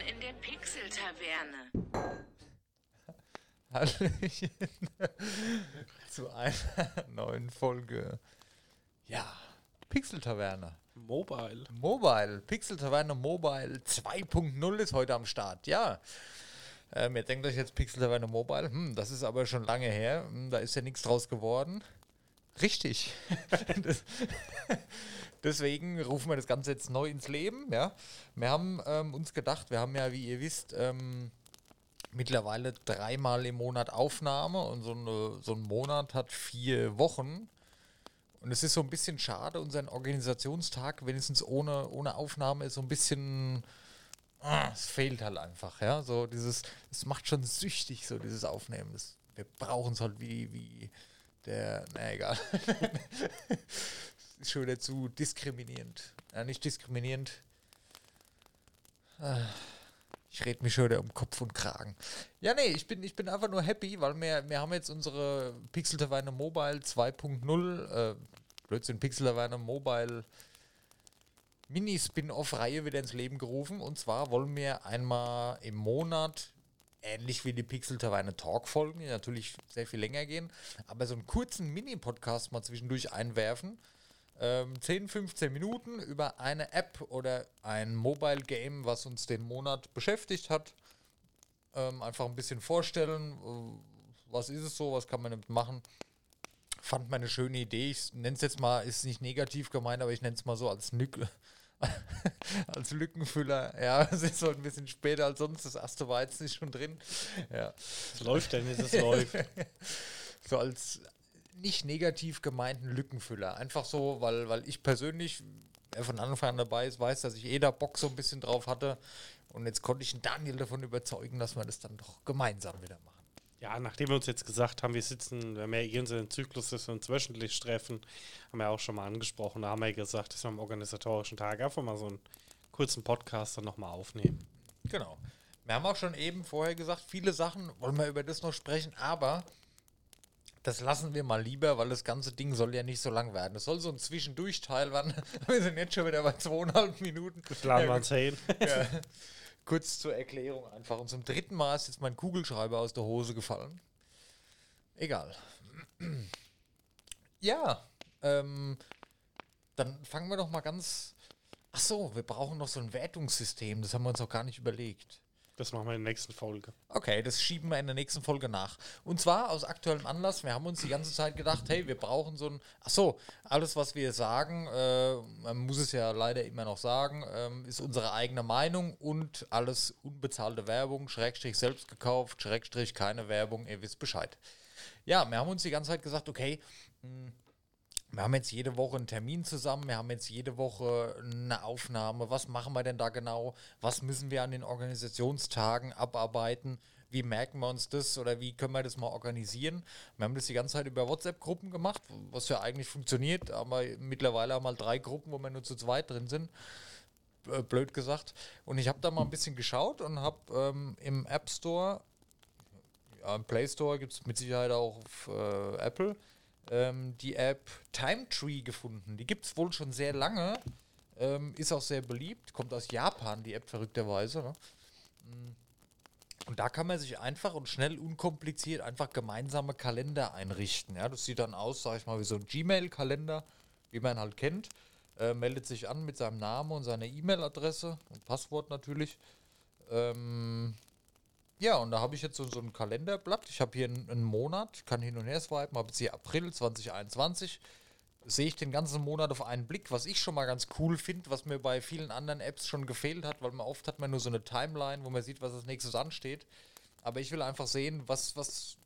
in der Pixel-Taverne. Hallöchen zu einer neuen Folge. Ja, Pixel-Taverne. Mobile. Mobile, Pixel-Taverne Mobile 2.0 ist heute am Start. Ja, ähm, ihr denkt euch jetzt Pixel-Taverne Mobile, hm, das ist aber schon lange her, hm, da ist ja nichts draus geworden. Richtig. das, deswegen rufen wir das Ganze jetzt neu ins Leben. Ja, wir haben ähm, uns gedacht, wir haben ja, wie ihr wisst, ähm, mittlerweile dreimal im Monat Aufnahme und so, eine, so ein Monat hat vier Wochen. Und es ist so ein bisschen schade, unseren Organisationstag wenigstens ohne, ohne Aufnahme ist so ein bisschen. Ah, es fehlt halt einfach, ja. So dieses, es macht schon süchtig, so dieses Aufnehmen. Das, wir brauchen es halt wie, wie der, na egal. ist schon wieder zu diskriminierend. Ja, nicht diskriminierend. Ah, Ich rede mich schon wieder um Kopf und Kragen. Ja, nee, ich bin, ich bin einfach nur happy, weil wir, wir haben jetzt unsere Pixel Taverne Mobile 2.0, äh, Blödsinn, Pixel Taverne Mobile Mini-Spin-Off-Reihe wieder ins Leben gerufen. Und zwar wollen wir einmal im Monat, ähnlich wie die Pixel Taverne Talk-Folgen, die natürlich sehr viel länger gehen, aber so einen kurzen Mini-Podcast mal zwischendurch einwerfen. Ähm, 10, 15 Minuten über eine App oder ein Mobile Game, was uns den Monat beschäftigt hat. Ähm, einfach ein bisschen vorstellen, äh, was ist es so, was kann man damit machen. Fand man eine schöne Idee. Ich nenne es jetzt mal, ist nicht negativ gemeint, aber ich nenne es mal so als Nück als Lückenfüller. Ja, es ist so ein bisschen später als sonst. Das erste jetzt nicht schon drin. Ja. Es läuft, Dennis, es läuft. so als nicht negativ gemeinten Lückenfüller. Einfach so, weil, weil ich persönlich, wer von Anfang an dabei ist, weiß, dass ich eh da Bock so ein bisschen drauf hatte. Und jetzt konnte ich den Daniel davon überzeugen, dass wir das dann doch gemeinsam wieder machen. Ja, nachdem wir uns jetzt gesagt haben, wir sitzen, wir haben ja unseren Zyklus, dass wir uns wöchentlich treffen, haben wir auch schon mal angesprochen. Da haben wir gesagt, dass wir am organisatorischen Tag einfach mal so einen kurzen Podcast dann nochmal aufnehmen. Genau. Wir haben auch schon eben vorher gesagt, viele Sachen wollen wir über das noch sprechen, aber das lassen wir mal lieber, weil das ganze Ding soll ja nicht so lang werden. Es soll so ein Zwischendurchteil werden. Wir sind jetzt schon wieder bei zweieinhalb Minuten. Plan waren zehn. Ja. Kurz zur Erklärung einfach. Und zum dritten Mal ist jetzt mein Kugelschreiber aus der Hose gefallen. Egal. Ja, ähm, dann fangen wir doch mal ganz. Ach so, wir brauchen noch so ein Wertungssystem. Das haben wir uns auch gar nicht überlegt. Das machen wir in der nächsten Folge. Okay, das schieben wir in der nächsten Folge nach. Und zwar aus aktuellem Anlass. Wir haben uns die ganze Zeit gedacht, hey, wir brauchen so ein. Ach so, alles, was wir sagen, äh, man muss es ja leider immer noch sagen, ähm, ist unsere eigene Meinung und alles unbezahlte Werbung, Schrägstrich selbst gekauft, Schrägstrich keine Werbung, ihr wisst Bescheid. Ja, wir haben uns die ganze Zeit gesagt, okay, mh, wir haben jetzt jede Woche einen Termin zusammen, wir haben jetzt jede Woche eine Aufnahme. Was machen wir denn da genau? Was müssen wir an den Organisationstagen abarbeiten? Wie merken wir uns das oder wie können wir das mal organisieren? Wir haben das die ganze Zeit über WhatsApp-Gruppen gemacht, was ja eigentlich funktioniert, aber mittlerweile haben wir drei Gruppen, wo wir nur zu zweit drin sind. Äh, Blöd gesagt. Und ich habe da mal ein bisschen geschaut und habe ähm, im App Store, ja, im Play Store gibt es mit Sicherheit auch auf äh, Apple, ähm, die App Time Tree gefunden. Die gibt es wohl schon sehr lange, ähm, ist auch sehr beliebt, kommt aus Japan, die App verrückterweise. Ne? Und da kann man sich einfach und schnell unkompliziert einfach gemeinsame Kalender einrichten. Ja, das sieht dann aus, sag ich mal, wie so ein Gmail-Kalender, wie man halt kennt. Äh, meldet sich an mit seinem Namen und seiner E-Mail-Adresse und Passwort natürlich. Ähm, ja, und da habe ich jetzt so, so ein Kalenderblatt. Ich habe hier einen, einen Monat, kann hin und her swipen, habe jetzt hier April 2021. Sehe ich den ganzen Monat auf einen Blick, was ich schon mal ganz cool finde, was mir bei vielen anderen Apps schon gefehlt hat, weil man oft hat man nur so eine Timeline, wo man sieht, was als nächstes ansteht. Aber ich will einfach sehen, was, was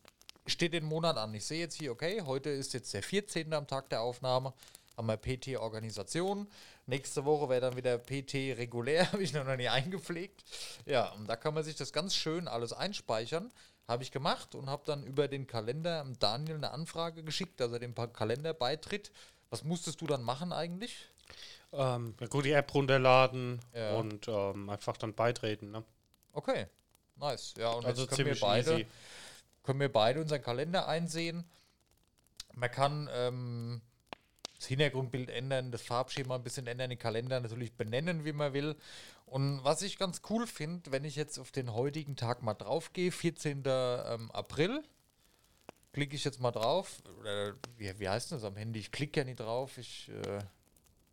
steht den Monat an. Ich sehe jetzt hier, okay, heute ist jetzt der 14. am Tag der Aufnahme haben wir PT Organisation. Nächste Woche wäre dann wieder PT regulär, habe ich noch nie eingepflegt. Ja, und da kann man sich das ganz schön alles einspeichern. Habe ich gemacht und habe dann über den Kalender Daniel eine Anfrage geschickt, dass er dem Kalender beitritt. Was musstest du dann machen eigentlich? Ähm, gut, die App runterladen Ja. und ähm, einfach dann beitreten. Ne? Okay, nice. Ja, und Also jetzt können wir beide, easy. können wir beide unseren Kalender einsehen. Man kann ähm, das Hintergrundbild ändern, das Farbschema ein bisschen ändern, den Kalender natürlich benennen, wie man will. Und was ich ganz cool finde, wenn ich jetzt auf den heutigen Tag mal drauf gehe, 14. Ähm, April, klicke ich jetzt mal drauf. Oder wie, wie heißt das am Handy? Ich klicke ja nicht drauf. Ich, äh,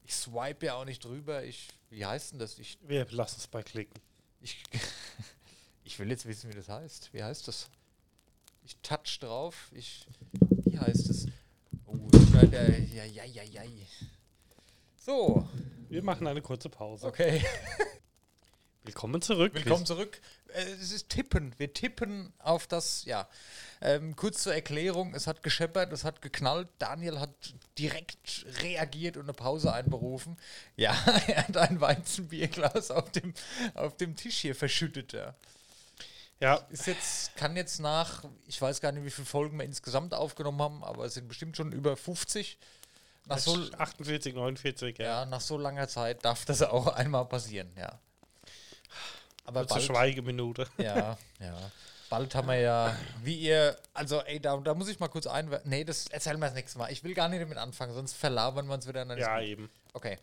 ich swipe ja auch nicht drüber. Ich, wie heißt denn das? Ich, Wir lassen es bei klicken. ich, ich will jetzt wissen, wie das heißt. Wie heißt das? Ich touch drauf. Ich, wie heißt es? Ja, ja, ja, ja, ja. So, Wir machen eine kurze Pause. okay. Willkommen zurück. Willkommen zurück. Äh, es ist Tippen. Wir tippen auf das, ja. Ähm, kurz zur Erklärung, es hat gescheppert, es hat geknallt. Daniel hat direkt reagiert und eine Pause einberufen. Ja, er hat ein Weizenbierglas auf dem, auf dem Tisch hier verschüttet. Ja. Ja, Ist jetzt, kann jetzt nach, ich weiß gar nicht, wie viele Folgen wir insgesamt aufgenommen haben, aber es sind bestimmt schon über 50. Nach so, 48, 49, ja. ja, nach so langer Zeit darf das auch einmal passieren, ja. Aber bald, Schweigeminute. ja, ja. Bald haben wir ja, wie ihr, also ey, da, da muss ich mal kurz einwerfen. Nee, das erzählen wir das nächste Mal. Ich will gar nicht damit anfangen, sonst verlabern wir uns wieder. Ja, gut. eben. Okay.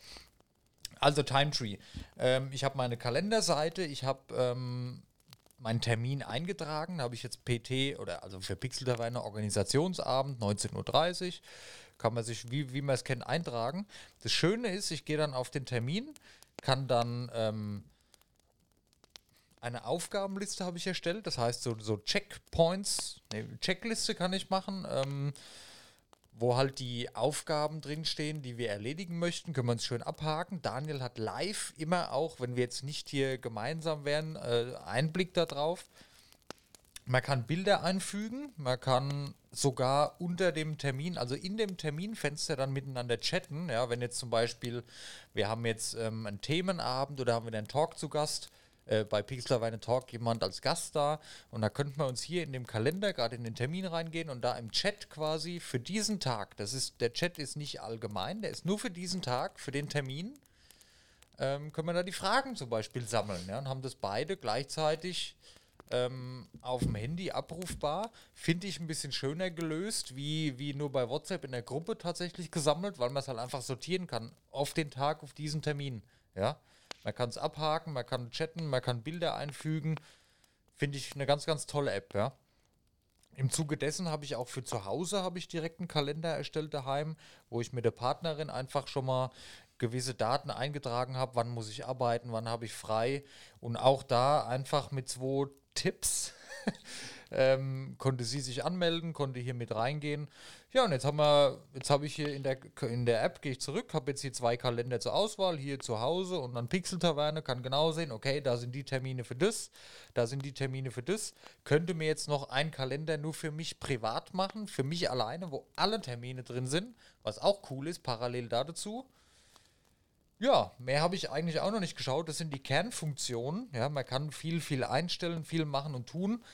Also Time Tree. Ähm, ich habe meine Kalenderseite, ich habe ähm, meinen Termin eingetragen, da habe ich jetzt PT oder also für Pixel Taverne Organisationsabend 19.30 Uhr. Kann man sich, wie, wie man es kennt, eintragen. Das Schöne ist, ich gehe dann auf den Termin, kann dann ähm, eine Aufgabenliste habe ich erstellt, das heißt so, so Checkpoints, nee, Checkliste kann ich machen. Ähm, wo halt die Aufgaben drinstehen, die wir erledigen möchten, können wir uns schön abhaken. Daniel hat live immer auch, wenn wir jetzt nicht hier gemeinsam wären, äh, Einblick darauf. Man kann Bilder einfügen, man kann sogar unter dem Termin, also in dem Terminfenster dann miteinander chatten. Ja, wenn jetzt zum Beispiel, wir haben jetzt ähm, einen Themenabend oder haben wir einen Talk zu Gast, äh, bei Pixelweine Talk jemand als Gast da und da könnten wir uns hier in dem Kalender gerade in den Termin reingehen und da im Chat quasi für diesen Tag, das ist, der Chat ist nicht allgemein, der ist nur für diesen Tag, für den Termin, ähm, können wir da die Fragen zum Beispiel sammeln ja, und haben das beide gleichzeitig ähm, auf dem Handy abrufbar. Finde ich ein bisschen schöner gelöst, wie, wie nur bei WhatsApp in der Gruppe tatsächlich gesammelt, weil man es halt einfach sortieren kann auf den Tag, auf diesen Termin. Ja, man kann es abhaken, man kann chatten, man kann Bilder einfügen. Finde ich eine ganz, ganz tolle App, ja. Im Zuge dessen habe ich auch für zu Hause habe ich direkt einen Kalender erstellt daheim, wo ich mit der Partnerin einfach schon mal gewisse Daten eingetragen habe, wann muss ich arbeiten, wann habe ich frei und auch da einfach mit zwei Tipps ähm, konnte sie sich anmelden, konnte hier mit reingehen. Ja, und jetzt haben wir, jetzt habe ich hier in der, in der App, gehe ich zurück, habe jetzt hier zwei Kalender zur Auswahl, hier zu Hause und dann Pixel-Taverne, kann genau sehen, okay, da sind die Termine für das, da sind die Termine für das. Könnte mir jetzt noch einen Kalender nur für mich privat machen, für mich alleine, wo alle Termine drin sind, was auch cool ist, parallel da dazu. Ja, mehr habe ich eigentlich auch noch nicht geschaut. Das sind die Kernfunktionen. Ja, man kann viel, viel einstellen, viel machen und tun.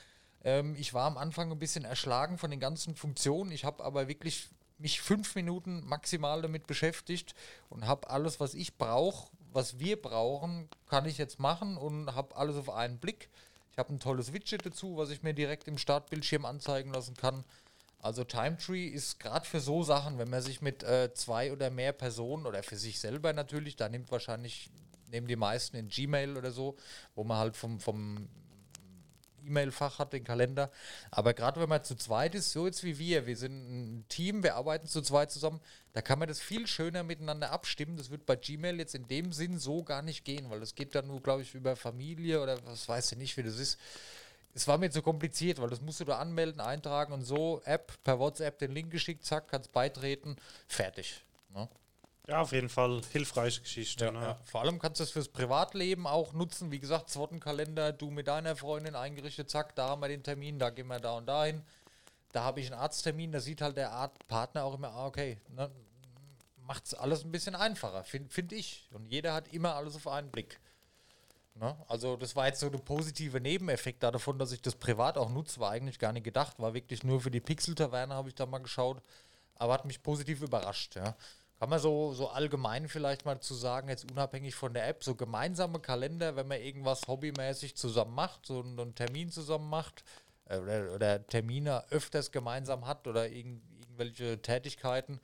Ähm, ich war am Anfang ein bisschen erschlagen von den ganzen Funktionen. Ich habe aber wirklich mich fünf Minuten maximal damit beschäftigt und habe alles, was ich brauche, was wir brauchen, kann ich jetzt machen und habe alles auf einen Blick. Ich habe ein tolles Widget dazu, was ich mir direkt im Startbildschirm anzeigen lassen kann. Also Timetree ist gerade für so Sachen, wenn man sich mit äh, zwei oder mehr Personen oder für sich selber natürlich, da nimmt wahrscheinlich, nehmen die meisten in Gmail oder so, wo man halt vom, vom E-Mail-Fach hat, den Kalender. Aber gerade wenn man zu zweit ist, so jetzt wie wir, wir sind ein Team, wir arbeiten zu zweit zusammen, da kann man das viel schöner miteinander abstimmen. Das wird bei Gmail jetzt in dem Sinn so gar nicht gehen, weil das geht dann nur, glaube ich, über Familie oder was weiß ich nicht, wie das ist. Es war mir zu kompliziert, weil das musst du da anmelden, eintragen und so, App, per WhatsApp den Link geschickt, zack, kannst beitreten, fertig. Ne? Ja, auf jeden Fall hilfreiche Geschichte. Ja, ne? ja. Vor allem kannst du es fürs Privatleben auch nutzen. Wie gesagt, Zwottenkalender, du mit deiner Freundin eingerichtet, zack, da haben wir den Termin, da gehen wir da und dahin. Da habe ich einen Arzttermin, da sieht halt der Art Partner auch immer, ah, okay, ne, macht es alles ein bisschen einfacher, finde find ich. Und jeder hat immer alles auf einen Blick. Ne? Also das war jetzt so der positive Nebeneffekt da davon, dass ich das privat auch nutze, war eigentlich gar nicht gedacht, war wirklich nur für die Pixel-Taverne habe ich da mal geschaut, aber hat mich positiv überrascht, ja. Kann man so, so allgemein vielleicht mal zu sagen, jetzt unabhängig von der App, so gemeinsame Kalender, wenn man irgendwas hobbymäßig zusammen macht, so einen, einen Termin zusammen macht äh, oder, oder Termine öfters gemeinsam hat oder irgend, irgendwelche Tätigkeiten,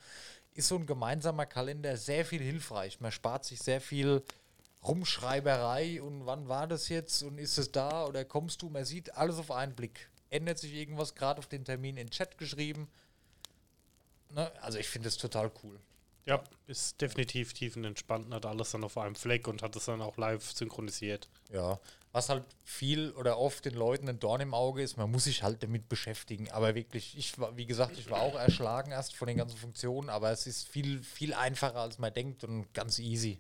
ist so ein gemeinsamer Kalender sehr viel hilfreich. Man spart sich sehr viel Rumschreiberei und wann war das jetzt und ist es da oder kommst du? Man sieht alles auf einen Blick. Ändert sich irgendwas gerade auf den Termin in Chat geschrieben? Ne? Also ich finde es total cool. Ja, ist definitiv tiefenentspannt, hat alles dann auf einem Fleck und hat es dann auch live synchronisiert. Ja, was halt viel oder oft den Leuten ein Dorn im Auge ist, man muss sich halt damit beschäftigen. Aber wirklich, ich war, wie gesagt, ich war auch erschlagen erst von den ganzen Funktionen, aber es ist viel, viel einfacher, als man denkt und ganz easy.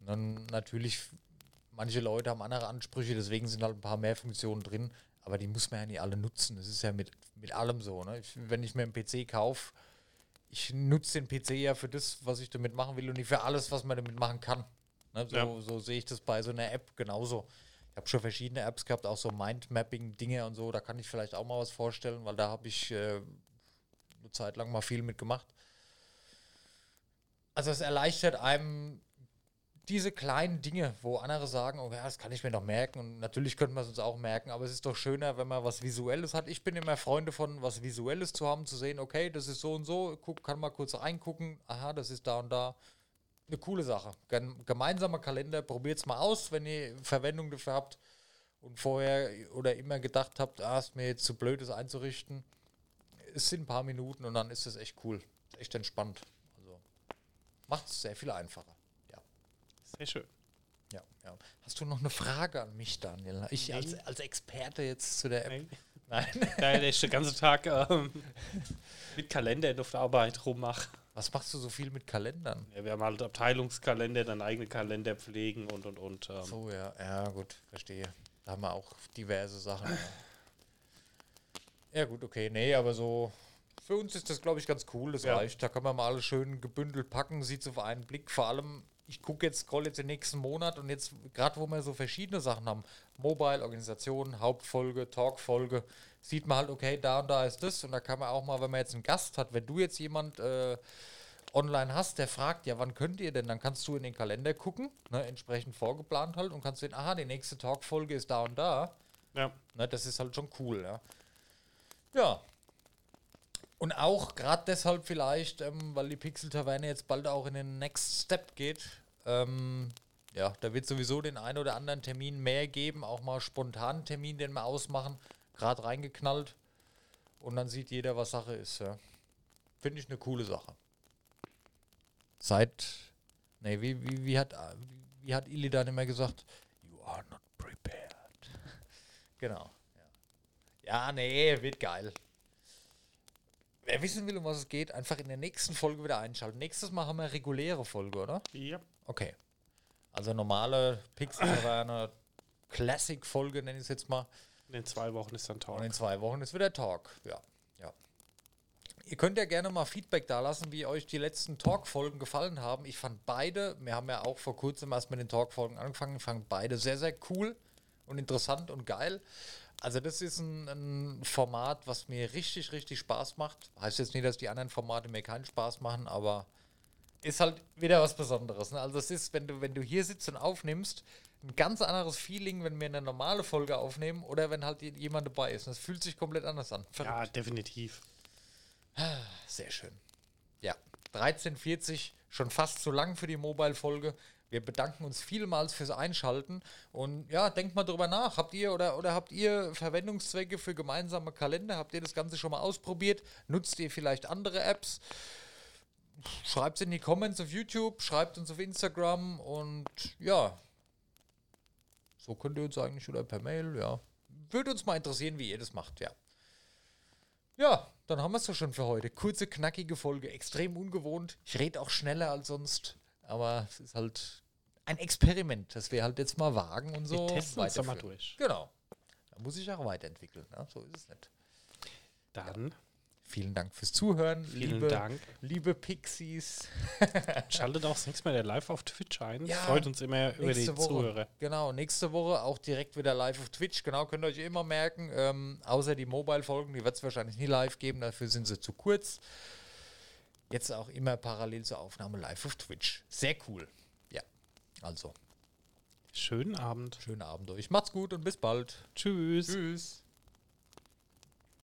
Dann natürlich, manche Leute haben andere Ansprüche, deswegen sind halt ein paar mehr Funktionen drin, aber die muss man ja nicht alle nutzen. Das ist ja mit, mit allem so. Ne? Ich, wenn ich mir einen PC kaufe, ich nutze den PC ja für das, was ich damit machen will und nicht für alles, was man damit machen kann. Ne? So, Ja. so sehe ich das bei so einer App genauso. Ich habe schon verschiedene Apps gehabt, auch so Mindmapping-Dinge und so. Da kann ich vielleicht auch mal was vorstellen, weil da habe ich äh, eine Zeit lang mal viel mitgemacht. Also es erleichtert einem diese kleinen Dinge, wo andere sagen, oh ja, das kann ich mir noch merken und natürlich könnte man es uns auch merken, aber es ist doch schöner, wenn man was Visuelles hat. Ich bin immer Freunde von, was Visuelles zu haben, zu sehen, okay, das ist so und so, guck, kann mal kurz reingucken, aha, das ist da und da. Eine coole Sache. Gem- Gemeinsamer Kalender, probiert es mal aus, wenn ihr Verwendung dafür habt und vorher oder immer gedacht habt, ah, ist mir jetzt zu blöd, das einzurichten. Es sind ein paar Minuten und dann ist es echt cool. Echt entspannt. Also macht es sehr viel einfacher. Sehr schön. Ja, ja. Hast du noch eine Frage an mich, Daniel? Ich Nee. als, als Experte jetzt zu der App. Nein. Nein. Nein, der ist den ganzen Tag ähm, mit Kalender auf der Arbeit rummache. Was machst du so viel mit Kalendern? Ja, wir haben halt Abteilungskalender, dann eigene Kalender pflegen und und und. Ähm, So, ja, ja, gut, verstehe. Da haben wir auch diverse Sachen. Ja, ja gut, okay, nee, aber so. Für uns ist das, glaube ich, ganz cool. Das Ja. reicht. Da kann man mal alles schön gebündelt packen, sieht es auf einen Blick. Vor allem, ich gucke jetzt, scroll jetzt den nächsten Monat und jetzt, gerade wo wir so verschiedene Sachen haben, Mobile, Organisation, Hauptfolge, Talkfolge, sieht man halt, okay, da und da ist das. Und da kann man auch mal, wenn man jetzt einen Gast hat, wenn du jetzt jemand äh, online hast, der fragt, ja, wann könnt ihr denn? Dann kannst du in den Kalender gucken, ne, entsprechend vorgeplant halt und kannst sehen, aha, die nächste Talkfolge ist da und da. ja. Ne, das ist halt schon cool, ja. Ja. Und auch gerade deshalb vielleicht, ähm, weil die Pixel-Taverne jetzt bald auch in den Next Step geht, ähm, ja, da wird sowieso den einen oder anderen Termin mehr geben, auch mal spontanen Termin, den wir ausmachen, gerade reingeknallt. Und dann sieht jeder, was Sache ist, ja. Finde ich eine coole Sache. Seit, nee, wie, wie, wie hat, wie hat Ili dann immer gesagt? You are not prepared. Genau. Ja. ja, nee, wird geil. Wer wissen will, um was es geht, einfach in der nächsten Folge wieder einschalten. Nächstes Mal haben wir eine reguläre Folge, oder? ja. Okay. Also normale Pixel-Taverne, Classic-Folge, nenne ich es jetzt mal. In den zwei Wochen ist dann Und Talk. in zwei Wochen ist wieder Talk. Ja, ja. Ihr könnt ja gerne mal Feedback da lassen, wie euch die letzten Talk-Folgen gefallen haben. Ich fand beide, wir haben ja auch vor kurzem erst mit den Talk-Folgen angefangen, fand beide sehr, sehr cool und interessant und geil. Also das ist ein, ein Format, was mir richtig, richtig Spaß macht. Heißt jetzt nicht, dass die anderen Formate mir keinen Spaß machen, aber ist halt wieder was Besonderes. Ne? Also es ist, wenn du, wenn du hier sitzt und aufnimmst, ein ganz anderes Feeling, wenn wir eine normale Folge aufnehmen oder wenn halt jemand dabei ist. Es fühlt sich komplett anders an. Ja, Verrückt. definitiv. Sehr schön. Ja, 13.40, schon fast zu lang für die Mobile-Folge. Wir bedanken uns vielmals fürs Einschalten und ja, denkt mal drüber nach. Habt ihr oder, oder habt ihr Verwendungszwecke für gemeinsame Kalender? Habt ihr das Ganze schon mal ausprobiert? Nutzt ihr vielleicht andere Apps? Schreibt es in die Comments auf YouTube, schreibt uns auf Instagram und ja, so könnt ihr uns eigentlich oder per Mail, ja. Würde uns mal interessieren, wie ihr das macht, ja. Ja, dann haben wir es doch schon für heute. Kurze, knackige Folge, extrem ungewohnt. Ich rede auch schneller als sonst, aber es ist halt ein Experiment, das wir halt jetzt mal wagen und so Wir testen uns mal durch. Genau. Da muss ich auch weiterentwickeln. Ne? So ist es nicht. Dann Vielen Dank fürs Zuhören, vielen liebe, Dank. liebe Pixies. Schaltet auch das nächste Mal der live auf Twitch ein. Ja, Freut uns immer über die Woche. Zuhörer. Genau, nächste Woche auch direkt wieder live auf Twitch. Genau, könnt ihr euch immer merken. Ähm, außer die Mobile-Folgen, die wird es wahrscheinlich nie live geben, dafür sind sie zu kurz. Jetzt auch immer parallel zur Aufnahme live auf Twitch. Sehr cool. Ja, also, Schönen Abend. schönen Abend euch. Macht's gut und bis bald. Tschüss. Tschüss.